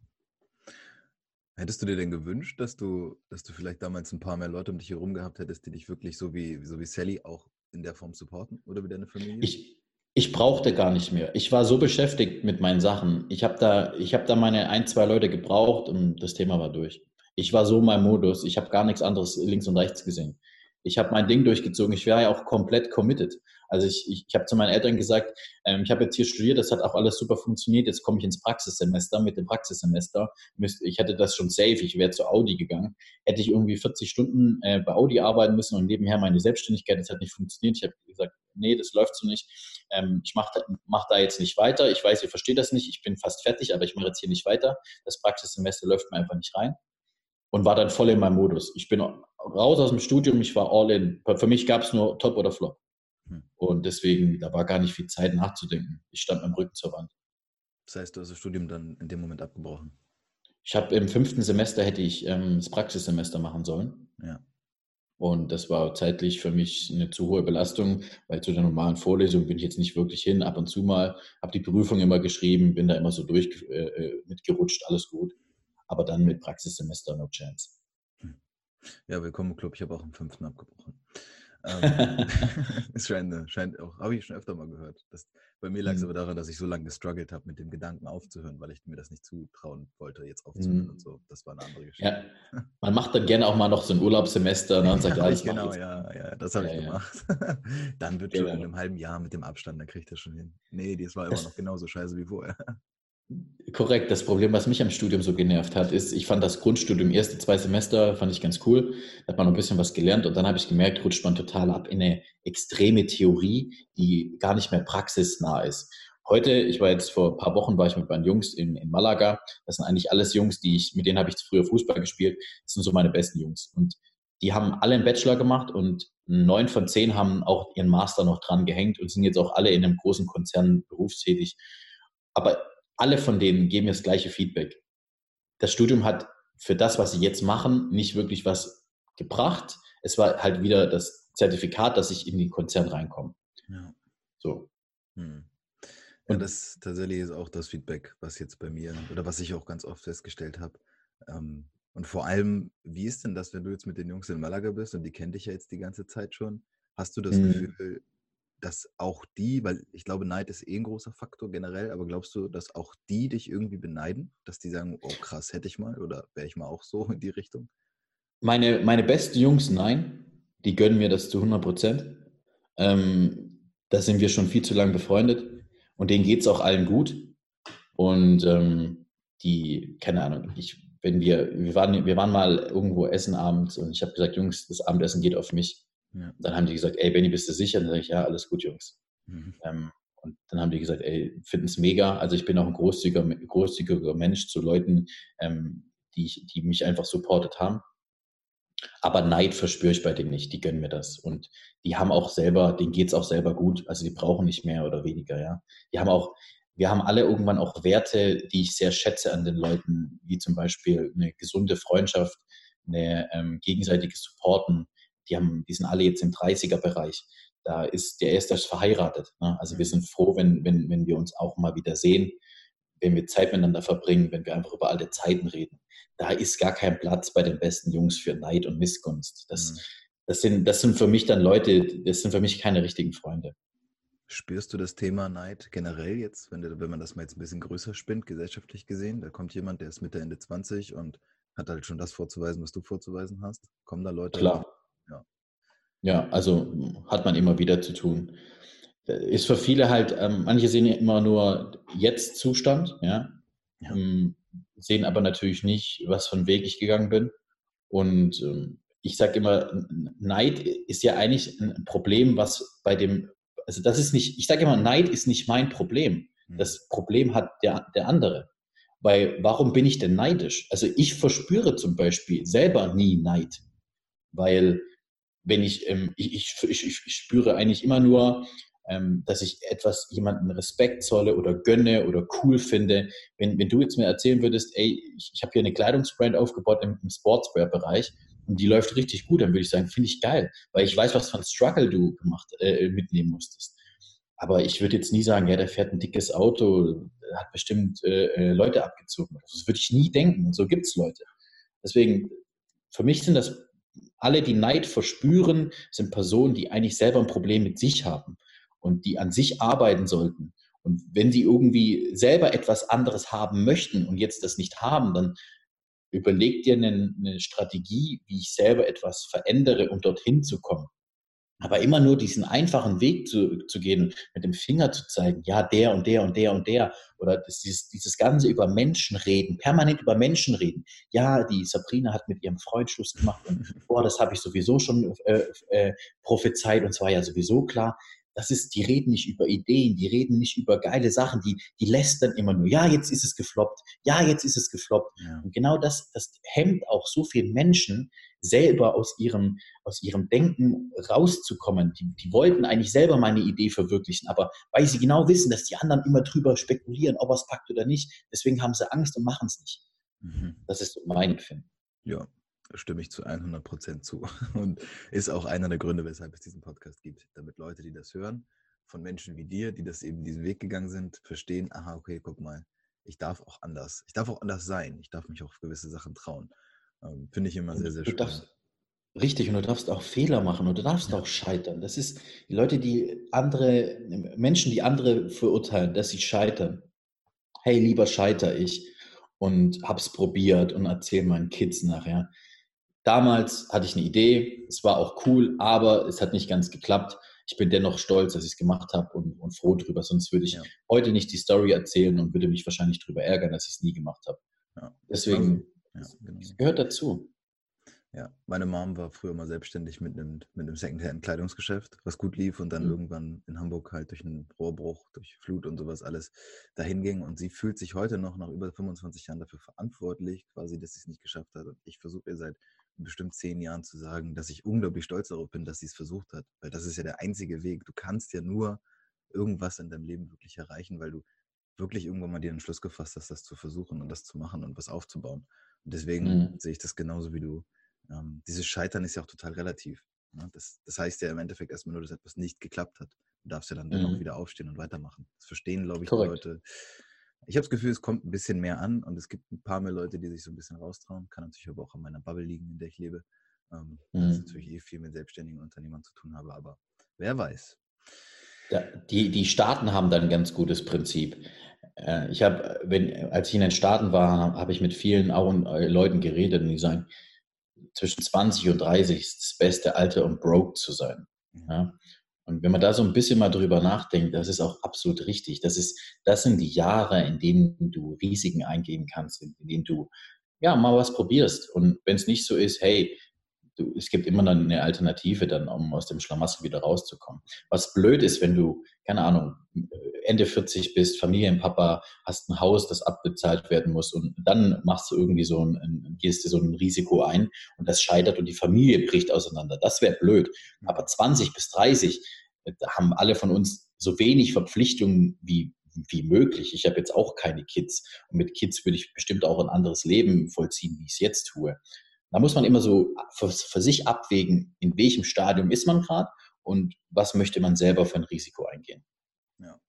Hättest du dir denn gewünscht, dass du, dass du vielleicht damals ein paar mehr Leute um dich herum gehabt hättest, die dich wirklich so wie, so wie Sally auch in der Form supporten oder wie deine Familie? Ich, ich brauchte gar nicht mehr. Ich war so beschäftigt mit meinen Sachen. Ich habe da, hab da meine ein, zwei Leute gebraucht und das Thema war durch. Ich war so in meinem Modus. Ich habe gar nichts anderes links und rechts gesehen ich habe mein Ding durchgezogen. Ich wäre ja auch komplett committed. Also ich, ich, ich habe zu meinen Eltern gesagt, ähm, ich habe jetzt hier studiert, das hat auch alles super funktioniert. Jetzt komme ich ins Praxissemester. Mit dem Praxissemester, ich hätte das schon safe, ich wäre zu Audi gegangen. Hätte ich irgendwie 40 Stunden äh, bei Audi arbeiten müssen und nebenher meine Selbstständigkeit, das hat nicht funktioniert. Ich habe gesagt, nee, das läuft so nicht. Ähm, ich mache mach da jetzt nicht weiter. Ich weiß, ihr versteht das nicht. Ich bin fast fertig, aber ich mache jetzt hier nicht weiter. Das Praxissemester läuft mir einfach nicht rein und war dann voll in meinem Modus. Ich bin raus aus dem Studium, ich war all in. Für mich gab es nur Top oder Flop. Hm. Und deswegen, da war gar nicht viel Zeit nachzudenken. Ich stand mit dem Rücken zur Wand. Das heißt, du hast das Studium dann in dem Moment abgebrochen? Ich habe im fünften Semester hätte ich ähm, das Praxissemester machen sollen. Ja. Und das war zeitlich für mich eine zu hohe Belastung, weil zu der normalen Vorlesung bin ich jetzt nicht wirklich hin. Ab und zu mal habe die Prüfung immer geschrieben, bin da immer so durch äh, äh mitgerutscht, alles gut aber dann mit Praxissemester no chance. Hm. Ja, willkommen im Club. Ich habe auch im fünften abgebrochen. Ähm, es scheint, scheint auch, habe ich schon öfter mal gehört. Das, bei mir lag es mhm. aber daran, dass ich so lange gestruggelt habe, mit dem Gedanken aufzuhören, weil ich mir das nicht zutrauen wollte, jetzt aufzuhören mhm. und so. Das war eine andere Geschichte. Ja. Man macht dann gerne auch mal noch so ein Urlaubssemester ne, und sagt, ja, ich genau, ja, ja, das habe ja, ich gemacht. dann wird schon in einem halben Jahr mit dem Abstand, dann kriegt er schon hin. Nee, das war immer noch genauso scheiße wie vorher. Korrekt. Das Problem, was mich am Studium so genervt hat, ist, ich fand das Grundstudium erste zwei Semester fand ich ganz cool. Da hat man ein bisschen was gelernt und dann habe ich gemerkt, rutscht man total ab in eine extreme Theorie, die gar nicht mehr praxisnah ist. Heute, ich war jetzt vor ein paar Wochen, war ich mit meinen Jungs in, in Malaga. Das sind eigentlich alles Jungs, die ich, mit denen habe ich früher Fußball gespielt. Das sind so meine besten Jungs. Und die haben alle einen Bachelor gemacht und neun von zehn haben auch ihren Master noch dran gehängt und sind jetzt auch alle in einem großen Konzern berufstätig. Aber alle von denen geben mir das gleiche Feedback. Das Studium hat für das, was sie jetzt machen, nicht wirklich was gebracht. Es war halt wieder das Zertifikat, dass ich in den Konzern reinkomme. Ja. So. Hm. Und das tatsächlich ist auch das Feedback, was jetzt bei mir oder was ich auch ganz oft festgestellt habe. Ähm, und vor allem, wie ist denn das, wenn du jetzt mit den Jungs in Malaga bist und die kennen dich ja jetzt die ganze Zeit schon? Hast du das mhm. Gefühl, dass auch die, weil ich glaube, Neid ist eh ein großer Faktor generell, aber glaubst du, dass auch die dich irgendwie beneiden? Dass die sagen, oh krass, hätte ich mal oder wäre ich mal auch so in die Richtung? Meine, meine besten Jungs, nein. Die gönnen mir das zu 100 Prozent. Ähm, da sind wir schon viel zu lange befreundet und denen geht es auch allen gut. Und ähm, die, keine Ahnung, ich, wenn wir, wir waren, wir waren mal irgendwo essen abends und ich habe gesagt, Jungs, das Abendessen geht auf mich. Ja. Dann haben die gesagt, ey, Benny, bist du sicher? Und dann sage ich, ja, alles gut, Jungs. Mhm. Ähm, und dann haben die gesagt, ey, finden es mega. Also ich bin auch ein großzügiger, großzügiger Mensch zu Leuten, ähm, die, die mich einfach supportet haben. Aber Neid verspüre ich bei denen nicht. Die gönnen mir das. Und die haben auch selber, denen geht es auch selber gut. Also die brauchen nicht mehr oder weniger, ja. Die haben auch, wir haben alle irgendwann auch Werte, die ich sehr schätze an den Leuten, wie zum Beispiel eine gesunde Freundschaft, eine ähm, gegenseitiges Supporten, die, haben, die sind alle jetzt im 30er-Bereich. Da ist der erste verheiratet. Ne? Also wir mhm. sind froh, wenn, wenn, wenn wir uns auch mal wieder sehen, wenn wir Zeit miteinander verbringen, wenn wir einfach über alte Zeiten reden. Da ist gar kein Platz bei den besten Jungs für Neid und Missgunst. Das, mhm. das, sind, das sind für mich dann Leute, das sind für mich keine richtigen Freunde. Spürst du das Thema Neid generell jetzt, wenn, wenn man das mal jetzt ein bisschen größer spinnt, gesellschaftlich gesehen? Da kommt jemand, der ist Mitte, Ende 20 und hat halt schon das vorzuweisen, was du vorzuweisen hast. Kommen da Leute, Klar. Ja. also hat man immer wieder zu tun. Ist für viele halt, ähm, manche sehen ja immer nur jetzt Zustand, ja. Ähm, sehen aber natürlich nicht, was für einen Weg ich gegangen bin. Und ähm, ich sage immer, Neid ist ja eigentlich ein Problem, was bei dem, also das ist nicht, ich sage immer, Neid ist nicht mein Problem. Mhm. Das Problem hat der, der andere. Weil warum bin ich denn neidisch? Also ich verspüre zum Beispiel selber nie Neid, weil wenn ich, ähm, ich, ich, ich, ich spüre eigentlich immer nur, ähm, dass ich etwas jemanden Respekt zolle oder gönne oder cool finde. Wenn, wenn du jetzt mir erzählen würdest, ey, ich, ich habe hier eine Kleidungsbrand aufgebaut im, im Sportswear-Bereich und die läuft richtig gut, dann würde ich sagen, finde ich geil, weil ich weiß, was für ein Struggle du gemacht, äh, mitnehmen musstest. Aber ich würde jetzt nie sagen, ja, der fährt ein dickes Auto, hat bestimmt äh, äh Leute abgezogen. Das würde ich nie denken. Und so gibt es Leute. Deswegen, für mich sind das alle, die Neid verspüren, sind Personen, die eigentlich selber ein Problem mit sich haben und die an sich arbeiten sollten. Und wenn sie irgendwie selber etwas anderes haben möchten und jetzt das nicht haben, dann überleg dir eine, eine Strategie, wie ich selber etwas verändere, um dorthin zu kommen. Aber immer nur diesen einfachen Weg zu, zu gehen, mit dem Finger zu zeigen, ja, der und der und der und der, oder dieses, dieses Ganze über Menschen reden, permanent über Menschen reden. Ja, die Sabrina hat mit ihrem Freund Schluss gemacht und boah, das habe ich sowieso schon äh, äh, prophezeit und zwar ja sowieso klar das ist, die reden nicht über Ideen, die reden nicht über geile Sachen, die, die lästern immer nur, ja, jetzt ist es gefloppt, ja, jetzt ist es gefloppt. Ja. Und genau das, das hemmt auch so viele Menschen, selber aus ihrem, aus ihrem Denken rauszukommen. Die, die wollten eigentlich selber meine Idee verwirklichen, aber weil sie genau wissen, dass die anderen immer drüber spekulieren, ob er es packt oder nicht, deswegen haben sie Angst und machen es nicht. Mhm. Das ist mein Empfinden. Ja, stimme ich zu 100 Prozent zu. Und ist auch einer der Gründe, weshalb es diesen Podcast gibt. Damit Leute, die das hören, von Menschen wie dir, die das eben diesen Weg gegangen sind, verstehen, aha, okay, guck mal, ich darf auch anders. Ich darf auch anders sein. Ich darf mich auch auf gewisse Sachen trauen. Ähm, Finde ich immer sehr, sehr schön. Richtig, und du darfst auch Fehler machen und du darfst ja. auch scheitern. Das ist die Leute, die andere, Menschen, die andere verurteilen, dass sie scheitern. Hey, lieber scheiter ich und hab's probiert und erzähl meinen Kids nachher. Damals hatte ich eine Idee, es war auch cool, aber es hat nicht ganz geklappt. Ich bin dennoch stolz, dass ich es gemacht habe und, und, froh drüber. Sonst würde ich ja. heute nicht die Story erzählen und würde mich wahrscheinlich darüber ärgern, dass ich es nie gemacht habe. Ja. Deswegen ja, genau. gehört dazu. Ja, meine Mom war früher mal selbstständig mit einem, mit einem Secondhand-Kleidungsgeschäft, was gut lief und dann mhm. irgendwann in Hamburg halt durch einen Rohrbruch, durch Flut und sowas alles dahin ging. Und sie fühlt sich heute noch nach über 25 Jahren dafür verantwortlich, quasi, dass sie es nicht geschafft hat. Und ich versuche ihr seit bestimmt zehn Jahren zu sagen, dass ich unglaublich stolz darauf bin, dass sie es versucht hat. Weil das ist ja der einzige Weg. Du kannst ja nur irgendwas in deinem Leben wirklich erreichen, weil du wirklich irgendwann mal dir den Schluss gefasst hast, das zu versuchen und das zu machen und was aufzubauen. Und deswegen mhm. sehe ich das genauso wie du. Ähm, dieses Scheitern ist ja auch total relativ. Ne? Das, das, heißt ja im Endeffekt erstmal nur, dass etwas nicht geklappt hat. Du darfst ja dann mhm. dennoch wieder aufstehen und weitermachen. Das verstehen, glaube ich, Korrekt. die Leute ich habe das Gefühl, es kommt ein bisschen mehr an und es gibt ein paar mehr Leute, die sich so ein bisschen raustrauen. Kann natürlich aber auch an meiner Bubble liegen, in der ich lebe. Ähm, mhm. Das natürlich eh viel mit selbstständigen Unternehmern zu tun habe, aber wer weiß. Ja, die, die Staaten haben da ein ganz gutes Prinzip. Äh, ich habe, wenn, als ich in den Staaten war, habe ich mit vielen äh, Leuten geredet und die sagen, zwischen 20 und 30 ist das beste Alter, um broke zu sein. Mhm. Ja? Und wenn man da so ein bisschen mal drüber nachdenkt, das ist auch absolut richtig. Das ist, das sind die Jahre, in denen du Risiken eingehen kannst, in denen du ja mal was probierst. Und wenn es nicht so ist, hey, du, es gibt immer dann eine Alternative, dann um aus dem Schlamassel wieder rauszukommen. Was blöd ist, wenn du, keine Ahnung, Ende 40 bist, Familienpapa, hast ein Haus, das abbezahlt werden muss und dann machst du irgendwie so ein, gehst du so ein Risiko ein und das scheitert und die Familie bricht auseinander. Das wäre blöd. Aber 20 bis 30 da haben alle von uns so wenig Verpflichtungen wie wie möglich. Ich habe jetzt auch keine Kids. Und mit Kids würde ich bestimmt auch ein anderes Leben vollziehen, wie ich es jetzt tue. Da muss man immer so für, für sich abwägen, in welchem Stadium ist man gerade und was möchte man selber für ein Risiko eingehen. Ja,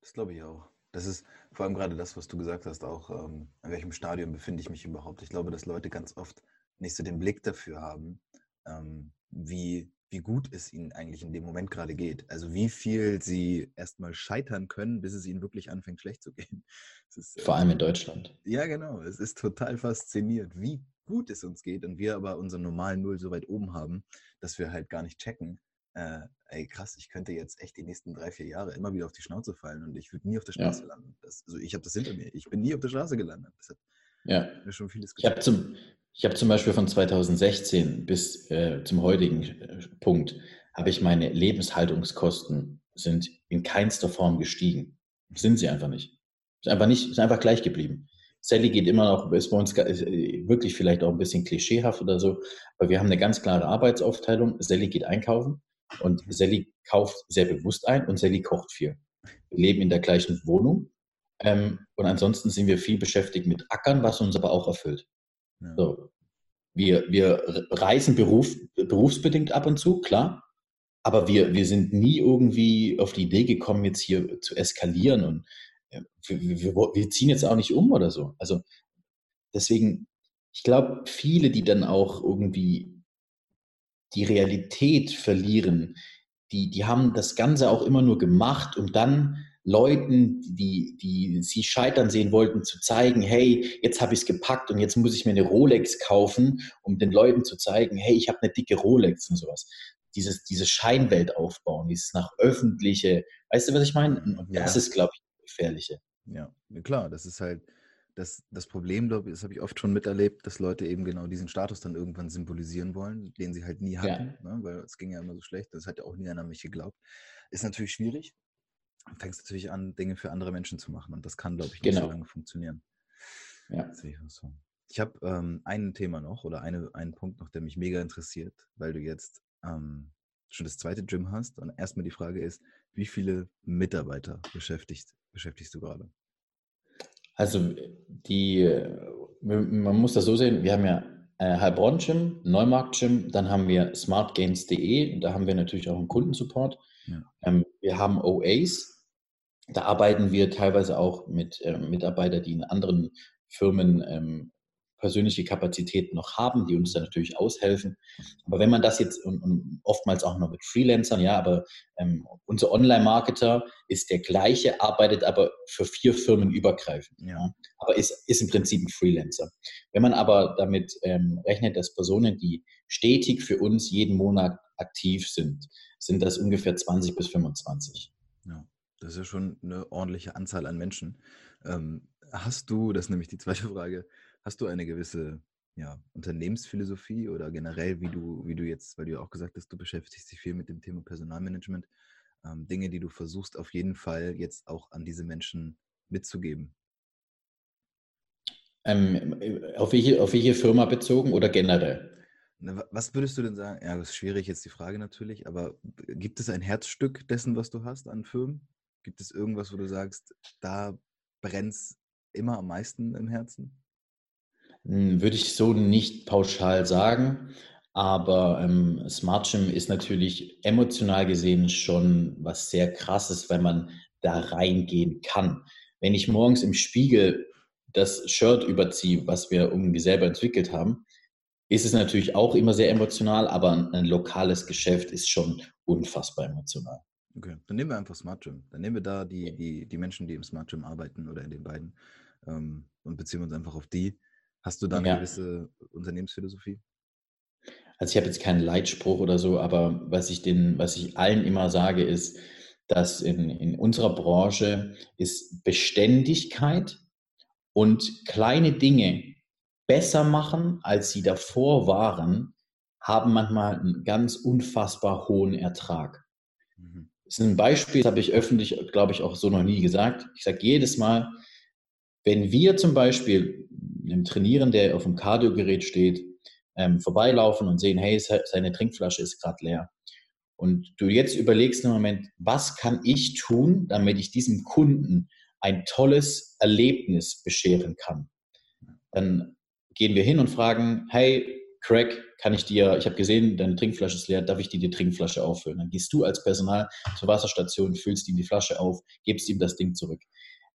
das glaube ich auch. Das ist vor allem gerade das, was du gesagt hast, auch ähm, in welchem Stadium befinde ich mich überhaupt. Ich glaube, dass Leute ganz oft nicht so den Blick dafür haben, ähm, wie, wie gut es ihnen eigentlich in dem Moment gerade geht. Also wie viel sie erstmal scheitern können, bis es ihnen wirklich anfängt, schlecht zu gehen. Ist, Vor allem in Deutschland. Ja, genau. Es ist total faszinierend, wie gut es uns geht und wir aber unseren normalen Null so weit oben haben, dass wir halt gar nicht checken. Äh, ey, krass, ich könnte jetzt echt die nächsten drei, vier Jahre immer wieder auf die Schnauze fallen und ich würde nie auf der Straße ja. landen. Das, also ich habe das hinter mir. Ich bin nie auf der Straße gelandet. Das hat ja. mir schon vieles. Ich habe zum, hab zum Beispiel von 2016 bis äh, zum heutigen äh, Punkt, habe ich meine Lebenshaltungskosten sind in keinster Form gestiegen. Sind sie einfach nicht. Ist einfach nicht, ist einfach gleich geblieben. Sally geht immer noch, ist bei uns äh, wirklich vielleicht auch ein bisschen klischeehaft oder so, aber wir haben eine ganz klare Arbeitsaufteilung. Sally geht einkaufen und Sally kauft sehr bewusst ein und Sally kocht viel. Wir leben in der gleichen Wohnung ähm, und ansonsten sind wir viel beschäftigt mit Ackern, was uns aber auch erfüllt. Ja. So. Wir, wir reisen beruf, berufsbedingt ab und zu, klar, aber wir, wir sind nie irgendwie auf die Idee gekommen, jetzt hier zu eskalieren und wir, wir, wir ziehen jetzt auch nicht um oder so. Also deswegen, ich glaube, viele, die dann auch irgendwie die Realität verlieren, die, die haben das Ganze auch immer nur gemacht, um dann Leuten, die, die sie scheitern sehen wollten, zu zeigen, hey, jetzt habe ich es gepackt und jetzt muss ich mir eine Rolex kaufen, um den Leuten zu zeigen, hey, ich habe eine dicke Rolex und sowas. Dieses, diese Scheinwelt aufbauen, dieses nach öffentliche, weißt du, was ich meine? Und das ja. ist, glaube ich, gefährliche. Ja, klar, das ist halt das, das Problem, glaube ich, das habe ich oft schon miterlebt, dass Leute eben genau diesen Status dann irgendwann symbolisieren wollen, den sie halt nie hatten, ja. ne, weil es ging ja immer so schlecht, das hat ja auch nie einer mich geglaubt. Ist natürlich schwierig. Du fängst natürlich an, Dinge für andere Menschen zu machen und das kann, glaube ich, nicht genau. so lange funktionieren. Ja. Ich, so. ich habe ähm, ein Thema noch oder eine, einen Punkt noch, der mich mega interessiert, weil du jetzt ähm, schon das zweite Gym hast und erstmal die Frage ist, wie viele Mitarbeiter beschäftigt beschäftigst du gerade? Also die, man muss das so sehen, wir haben ja äh, Heilbronn Gym, Neumarkt Gym, dann haben wir smartgains.de, da haben wir natürlich auch einen Kundensupport. Ja. Ähm, wir haben OAs, da arbeiten wir teilweise auch mit äh, Mitarbeitern, die in anderen Firmen ähm, persönliche Kapazitäten noch haben, die uns dann natürlich aushelfen. Aber wenn man das jetzt und, und oftmals auch noch mit Freelancern, ja, aber ähm, unser Online-Marketer ist der gleiche, arbeitet aber für vier Firmen übergreifend, ja. aber ist, ist im Prinzip ein Freelancer. Wenn man aber damit ähm, rechnet, dass Personen, die stetig für uns jeden Monat aktiv sind, sind das ungefähr 20 bis 25. Ja, das ist ja schon eine ordentliche Anzahl an Menschen. Ähm, hast du, das ist nämlich die zweite Frage, Hast du eine gewisse ja, Unternehmensphilosophie oder generell, wie du, wie du jetzt, weil du ja auch gesagt hast, du beschäftigst dich viel mit dem Thema Personalmanagement, ähm, Dinge, die du versuchst auf jeden Fall jetzt auch an diese Menschen mitzugeben? Ähm, äh, auf, welche, auf welche Firma bezogen oder generell? Was würdest du denn sagen? Ja, das ist schwierig jetzt die Frage natürlich, aber gibt es ein Herzstück dessen, was du hast an Firmen? Gibt es irgendwas, wo du sagst, da brennt es immer am meisten im Herzen? Hm, würde ich so nicht pauschal sagen, aber ähm, Smart Gym ist natürlich emotional gesehen schon was sehr krasses, weil man da reingehen kann. Wenn ich morgens im Spiegel das Shirt überziehe, was wir irgendwie selber entwickelt haben, ist es natürlich auch immer sehr emotional, aber ein, ein lokales Geschäft ist schon unfassbar emotional. Okay, dann nehmen wir einfach Smart Gym. Dann nehmen wir da die, die, die Menschen, die im Smart Gym arbeiten oder in den beiden ähm, und beziehen uns einfach auf die. Hast du da eine ja. gewisse Unternehmensphilosophie? Also ich habe jetzt keinen Leitspruch oder so, aber was ich den, was ich allen immer sage, ist, dass in, in unserer Branche ist Beständigkeit und kleine Dinge besser machen, als sie davor waren, haben manchmal einen ganz unfassbar hohen Ertrag. Mhm. Das ist ein Beispiel, das habe ich öffentlich, glaube ich, auch so noch nie gesagt. Ich sage jedes Mal, wenn wir zum Beispiel einem Trainieren, der auf dem Kardiogerät steht, ähm, vorbeilaufen und sehen, hey, seine Trinkflasche ist gerade leer. Und du jetzt überlegst im Moment, was kann ich tun, damit ich diesem Kunden ein tolles Erlebnis bescheren kann? Dann gehen wir hin und fragen, hey, Craig, kann ich dir, ich habe gesehen, deine Trinkflasche ist leer, darf ich dir die Trinkflasche auffüllen? Dann gehst du als Personal zur Wasserstation, füllst ihm die Flasche auf, gibst ihm das Ding zurück.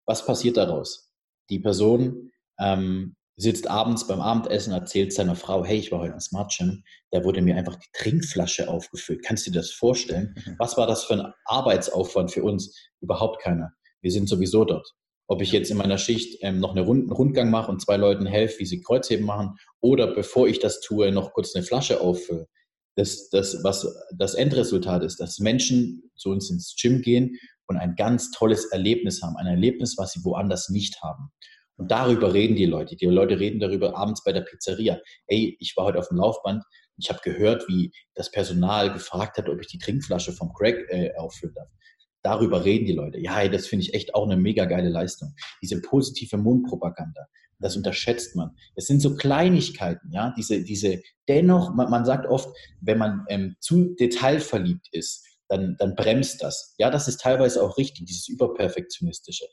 Was passiert daraus? Die Person ähm, sitzt abends beim Abendessen, erzählt seiner Frau, hey, ich war heute im Smart Gym, da wurde mir einfach die Trinkflasche aufgefüllt. Kannst du dir das vorstellen? Mhm. Was war das für ein Arbeitsaufwand für uns? Überhaupt keiner. Wir sind sowieso dort. Ob ich jetzt in meiner Schicht ähm, noch eine Rund einen Rundgang mache und zwei Leuten helfe, wie sie Kreuzheben machen, oder bevor ich das tue, noch kurz eine Flasche auffülle. Das, das, was das Endresultat ist, dass Menschen zu uns ins Gym gehen und ein ganz tolles Erlebnis haben. Ein Erlebnis, was sie woanders nicht haben. Und darüber reden die Leute. Die Leute reden darüber abends bei der Pizzeria. Ey, ich war heute auf dem Laufband. Ich habe gehört, wie das Personal gefragt hat, ob ich die Trinkflasche vom Craig äh, auffüllen darf. Darüber reden die Leute. Ja, das finde ich echt auch eine mega geile Leistung. Diese positive Mundpropaganda. Das unterschätzt man. Es sind so Kleinigkeiten, ja, diese, diese, dennoch, man, man sagt oft, wenn man ähm, zu detailverliebt ist, dann, dann bremst das. Ja, das ist teilweise auch richtig, dieses Überperfektionistische.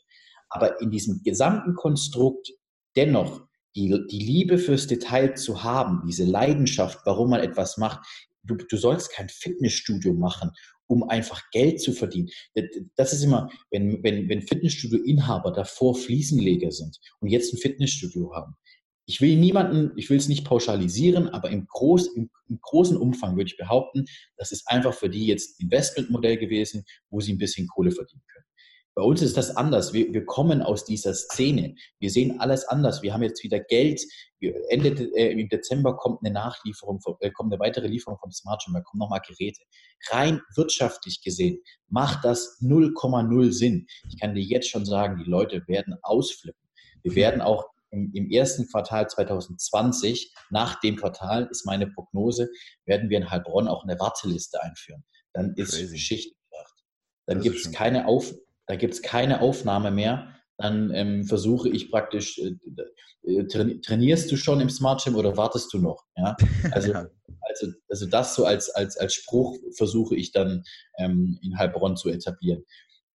Aber in diesem gesamten Konstrukt dennoch die, die Liebe fürs Detail zu haben, diese Leidenschaft, warum man etwas macht. Du, du sollst kein Fitnessstudio machen, um einfach Geld zu verdienen. Das ist immer, wenn, wenn, wenn Fitnessstudio-Inhaber davor Fliesenleger sind und jetzt ein Fitnessstudio haben. Ich will niemanden, ich will es nicht pauschalisieren, aber im, Groß, im, im großen Umfang würde ich behaupten, das ist einfach für die jetzt Investmentmodell gewesen, wo sie ein bisschen Kohle verdienen können. Bei uns ist das anders. Wir, wir kommen aus dieser Szene. Wir sehen alles anders. Wir haben jetzt wieder Geld. Ende äh, im Dezember kommt eine Nachlieferung, äh, kommt eine weitere Lieferung vom Smart Gym, da kommen nochmal Geräte. Rein wirtschaftlich gesehen macht das 0,0 Sinn. Ich kann dir jetzt schon sagen, die Leute werden ausflippen. Wir werden auch im, im, ersten Quartal 2020, nach dem Quartal ist meine Prognose, werden wir in Heilbronn auch eine Warteliste einführen. Dann ist Crazy. Geschichte gemacht. Dann gibt es keine Auf, da gibt es keine Aufnahme mehr, dann ähm, versuche ich praktisch, äh, äh trainierst du schon im Smart Gym oder wartest du noch? Ja? Also, also, also das so als, als, als Spruch versuche ich dann ähm, in Heilbronn zu etablieren.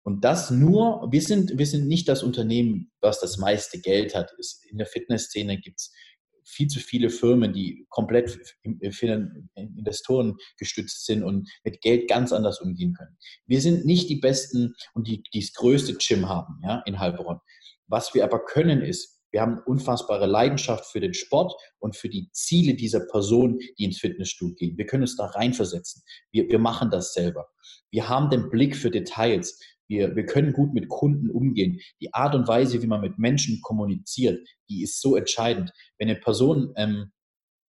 Und das nur, wir sind, wir sind nicht das Unternehmen, was das meiste Geld hat. In der Fitnessszene gibt es viel zu viele Firmen, die komplett Investoren gestützt sind und mit Geld ganz anders umgehen können. Wir sind nicht die Besten und die, die das größte Gym haben ja, in Heilbronn. Was wir aber können ist, wir haben unfassbare Leidenschaft für den Sport und für die Ziele dieser Person, die ins Fitnessstudio gehen. Wir können uns da reinversetzen. Wir, wir machen das selber. Wir haben den Blick für Details. Wir, wir können gut mit Kunden umgehen. Die Art und Weise, wie man mit Menschen kommuniziert, die ist so entscheidend. Wenn eine Person ähm,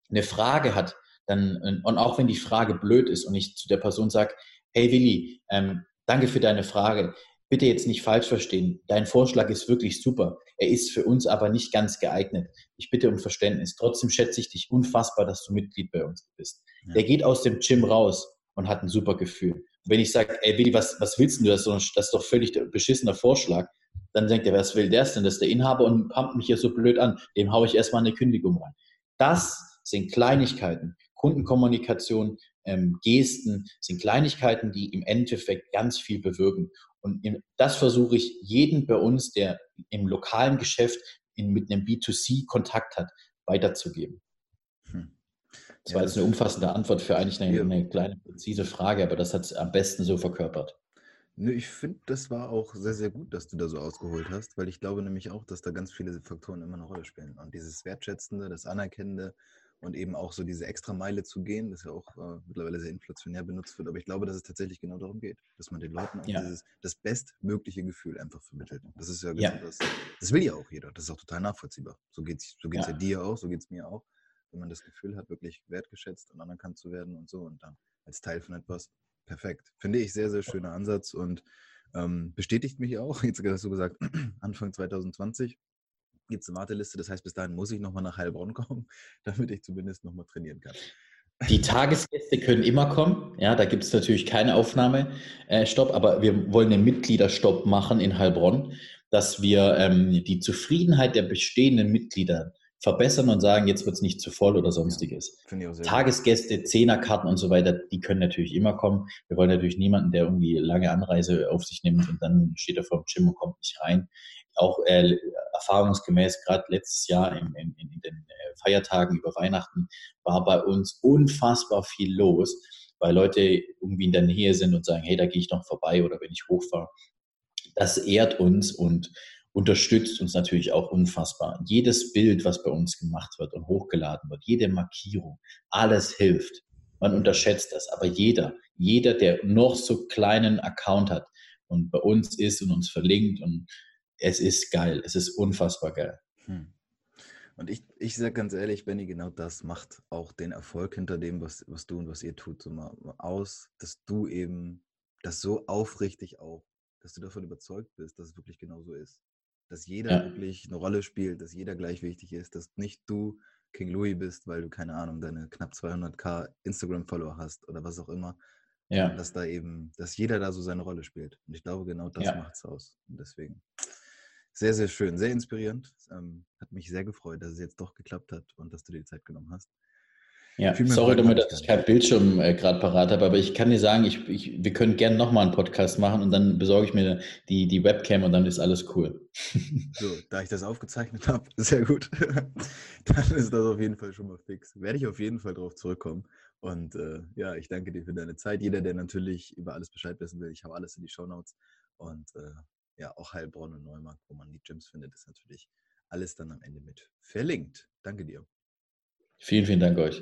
eine Frage hat, dann, äh, und auch wenn die Frage blöd ist und ich zu der Person sage, hey Willi, ähm, danke für deine Frage. Bitte jetzt nicht falsch verstehen. Dein Vorschlag ist wirklich super. Er ist für uns aber nicht ganz geeignet. Ich bitte um Verständnis. Trotzdem schätze ich dich unfassbar, dass du Mitglied bei uns bist. Ja. Der geht aus dem Gym raus und hat ein super Gefühl wenn ich sage, ey Willi, was, was willst du? Das ist, doch, das ist doch völlig beschissener Vorschlag. Dann denkt er, was will der denn? Das ist der Inhaber und pumpt mich hier so blöd an. Dem haue ich erstmal eine Kündigung rein. Das sind Kleinigkeiten. Kundenkommunikation, ähm, Gesten sind Kleinigkeiten, die im Endeffekt ganz viel bewirken. Und im, das versuche ich jeden bei uns, der im lokalen Geschäft in, mit einem B2C Kontakt hat, weiterzugeben. Das war jetzt eine umfassende Antwort für eigentlich eine, eine kleine, präzise Frage, aber das hat es am besten so verkörpert. Nö, ich finde, das war auch sehr, sehr gut, dass du da so ausgeholt hast, weil ich glaube nämlich auch, dass da ganz viele Faktoren immer eine Rolle spielen. Und dieses Wertschätzende, das Anerkennende und eben auch so diese extra Meile zu gehen, das ja auch äh, mittlerweile sehr inflationär benutzt wird. Aber ich glaube, dass es tatsächlich genau darum geht, dass man den Leuten ja. dieses, das bestmögliche Gefühl einfach vermittelt. Das ist ja, genau ja. Das, das will ja auch jeder. Das ist auch total nachvollziehbar. So geht es so geht's ja. ja dir auch, so geht es mir auch wenn man das Gefühl hat, wirklich wertgeschätzt und anerkannt zu werden und so und dann als Teil von etwas perfekt. Finde ich sehr, sehr schöner Ansatz und ähm, bestätigt mich auch. Jetzt hast du gesagt, Anfang 2020 gibt es eine Warteliste. Das heißt, bis dahin muss ich nochmal nach Heilbronn kommen, damit ich zumindest nochmal trainieren kann. Die Tagesgäste können immer kommen. Ja, da gibt es natürlich keine Aufnahmestopp, aber wir wollen einen Mitgliederstopp machen in Heilbronn, dass wir ähm, die Zufriedenheit der bestehenden Mitglieder verbessern und sagen, jetzt wird es nicht zu voll oder sonstiges. Tagesgäste, Zehnerkarten und so weiter, die können natürlich immer kommen. Wir wollen natürlich niemanden, der irgendwie lange Anreise auf sich nimmt und dann steht er vor dem Gym und kommt nicht rein. Auch äh, erfahrungsgemäß, gerade letztes Jahr in, in, in den äh, Feiertagen über Weihnachten, war bei uns unfassbar viel los, weil Leute irgendwie in der Nähe sind und sagen, hey, da gehe ich noch vorbei oder wenn ich hochfahre. Das ehrt uns und unterstützt uns natürlich auch unfassbar. Jedes Bild, was bei uns gemacht wird und hochgeladen wird, jede Markierung, alles hilft. Man unterschätzt das, aber jeder, jeder, der noch so kleinen Account hat und bei uns ist und uns verlinkt und es ist geil, es ist unfassbar geil. Hm. Und ich, ich sage ganz ehrlich, Benny, genau das macht auch den Erfolg hinter dem, was, was du und was ihr tut, so mal aus, dass du eben das so aufrichtig auch, dass du davon überzeugt bist, dass es wirklich genau so ist dass jeder ja. wirklich eine Rolle spielt, dass jeder gleich wichtig ist, dass nicht du King Louis bist, weil du, keine Ahnung, deine knapp 200k Instagram-Follower hast oder was auch immer. Ja. Dass da eben, dass jeder da so seine Rolle spielt. Und ich glaube, genau das ja. macht es aus. Und deswegen sehr, sehr schön, sehr inspirierend. Ähm, hat mich sehr gefreut, dass es jetzt doch geklappt hat und dass du dir die Zeit genommen hast. Ja, sorry damit, dass ich kein Bildschirm äh, gerade parat habe, aber ich kann dir sagen, ich, ich, wir können gerne nochmal einen Podcast machen und dann besorge ich mir die, die Webcam und dann ist alles cool. So, da ich das aufgezeichnet habe, sehr gut. dann ist das auf jeden Fall schon mal fix. Werde ich auf jeden Fall darauf zurückkommen. Und äh, ja, ich danke dir für deine Zeit. Jeder, der natürlich über alles Bescheid wissen will, ich habe alles in die Shownotes. Und äh, ja, auch Heilbronn und Neumarkt, wo man die Gyms findet, ist natürlich alles dann am Ende mit verlinkt. Danke dir. Vielen, vielen Dank euch.